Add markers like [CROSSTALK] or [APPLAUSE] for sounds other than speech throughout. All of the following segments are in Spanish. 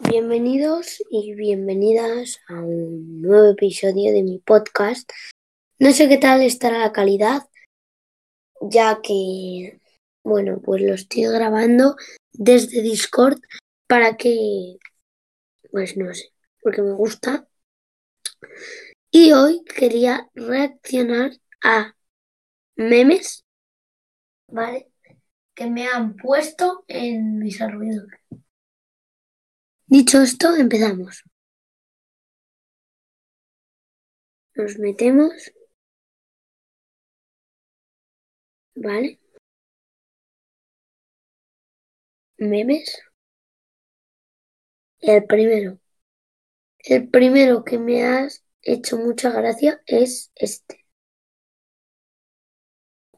Bienvenidos y bienvenidas a un nuevo episodio de mi podcast. No sé qué tal estará la calidad, ya que, bueno, pues lo estoy grabando desde Discord para que, pues no sé, porque me gusta. Y hoy quería reaccionar a memes, ¿vale? Que me han puesto en mis alrededores. Dicho esto, empezamos. Nos metemos. ¿Vale? Memes. El primero. El primero que me has hecho mucha gracia es este.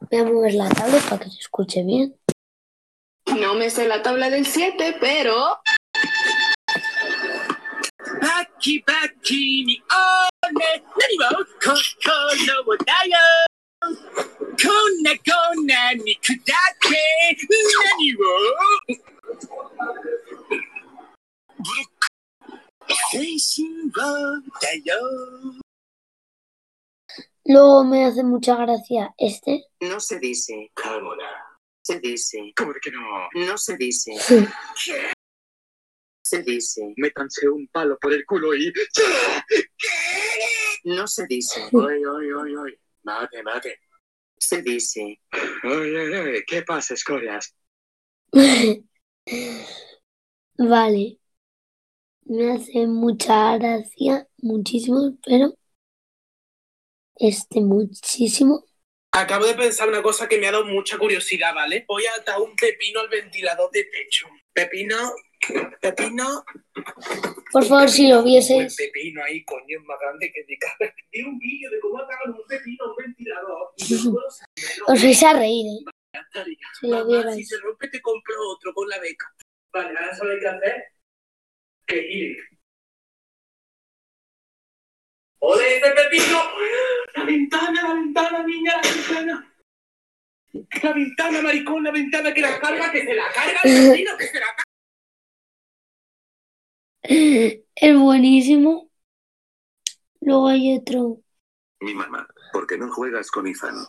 Voy a mover la tabla para que se escuche bien. No me sé la tabla del 7, pero. Baki baki ni one, nanimo kokoro wo dayo. Kona kona ni kudate, nani wo. dayo. Luego me hace mucha gracia este. No se dice. Carbonara. Se dice. ¿Por que no? No se dice. ¿Qué? Se dice. Métanse un palo por el culo y. ¿Qué? ¿Qué? No se dice. Oye, oye, oye, oye. Mate, mate. Se dice. Oye, oye, oye. ¿Qué pasa, escorias? [LAUGHS] vale. Me hace mucha gracia, muchísimo, pero. Este, muchísimo Acabo de pensar una cosa que me ha dado mucha curiosidad, ¿vale? Voy a atar un pepino al ventilador de techo. Pepino, pepino. Por favor, si lo Un vieseis. pepino ahí, coño, es más grande que mi cara. [LAUGHS] Vi un vídeo de cómo atacan un pepino a un ventilador. [LAUGHS] Os vais a reír, ¿eh? Si lo Mamá, si vierais. se rompe, te compro otro con la beca. Vale, ahora sabéis qué hacer. Que ir. ¡Ole, ese pepino! ¡La ventana, la ventana, niña, la ventana! La ventana, maricón, la ventana que la carga, que se la carga el pepino, que se la carga. Es buenísimo. Luego hay otro. Mi mamá, ¿por qué no juegas con Izan?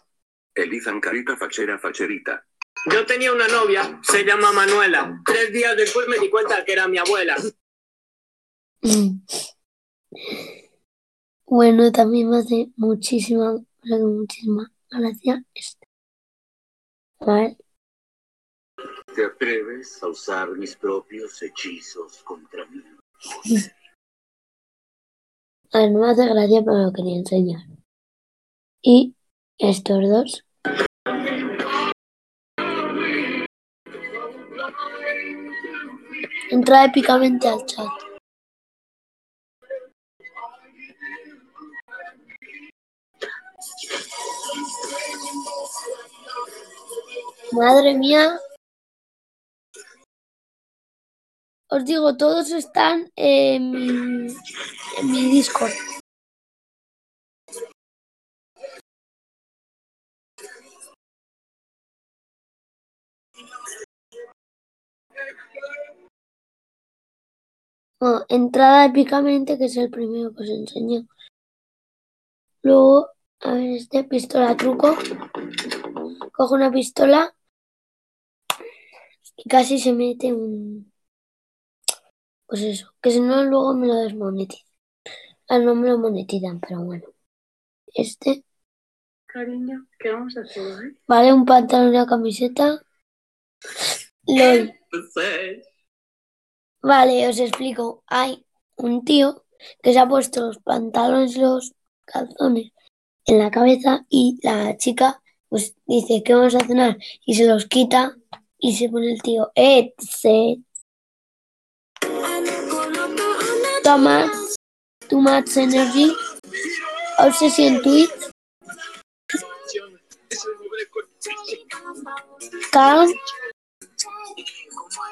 El Izan carita fachera facherita. Yo tenía una novia, se llama Manuela. Tres días después me di cuenta que era mi abuela. [LAUGHS] Bueno, también me hace muchísima, muchísima gracia este. Vale. ¿Te atreves a usar mis propios hechizos contra mí? A ver, no me hace gracia, pero lo quería enseñar. Y estos dos. Entra épicamente al chat. Madre mía. Os digo, todos están en mi, en Discord. Bueno, entrada épicamente, que es el primero que os enseño. Luego, a ver, este pistola truco. Cojo una pistola y casi se mete un. Pues eso, que si no, luego me lo desmonetizan. Ah, no me lo monetizan, pero bueno. Este, cariño, ¿qué vamos a hacer hoy? vale, un pantalón y una camiseta. LOL. Vale, os explico. Hay un tío que se ha puesto los pantalones y los calzones en la cabeza y la chica pues dice que vamos a cenar y se los quita y se pone el tío, eh, se toma too much energy, obsession tweet, calm,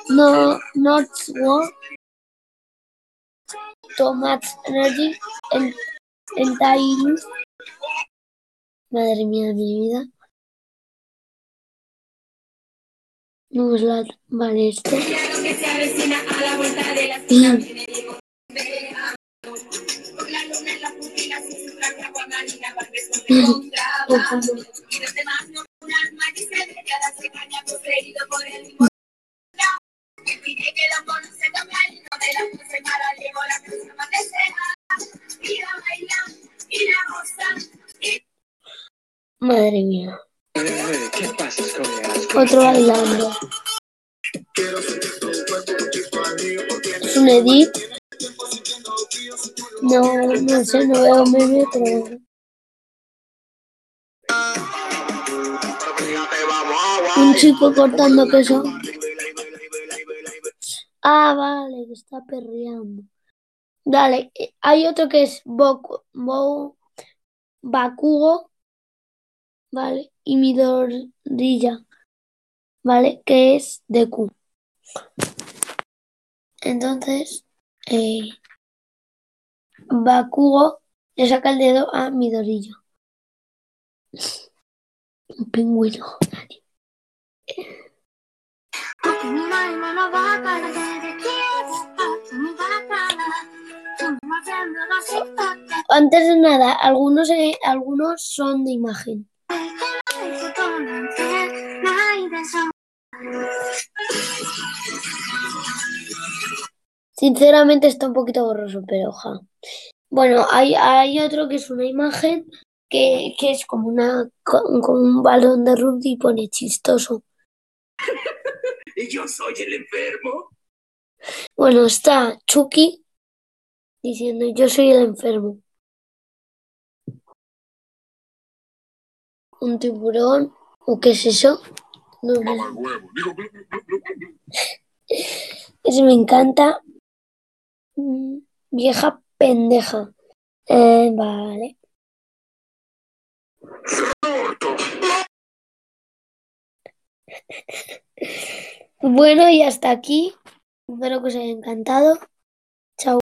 no, not work, too much energy, en, entire, madre mía de mi vida. No es la... Vale, que se avecina a la vuelta de la esquina. Viene Diego Vega. Con la luna en las pupilas y su traje aguamarina va responde contra Y los demás no un alma que se dejada se caña poseído por el mismo que pide que lo conoce tocar y no de la puse para llevo la canción más deseada. Y la baila y la goza y Madre mía. ¿Qué pasa con Otro bailando. Es un edit. No, no sé, no veo meme, pero. Un chico cortando queso. Ah, vale, que está perreando. Dale, eh, hay otro que es Boku, Bakugo, ¿vale? Y Midorilla, ¿vale? Que es Deku. Entonces, eh, Bakugo le saca el dedo a Midorilla. Un pingüino. Antes de nada, algunos, eh, algunos son de imagen. Sinceramente está un poquito borroso, pero ja. Bueno, hay, hay otro que es una imagen que, que es como una co- como un balón de rugby y pone chistoso. [LAUGHS] ¿Y yo soy el enfermo? Bueno, está Chucky diciendo yo soy el enfermo. Un tiburón, ¿o qué es eso? No, no. Ese me encanta. Mm, Vieja pendeja. Eh, vale. [LAUGHS] Bueno, y hasta aquí. Espero que os haya encantado.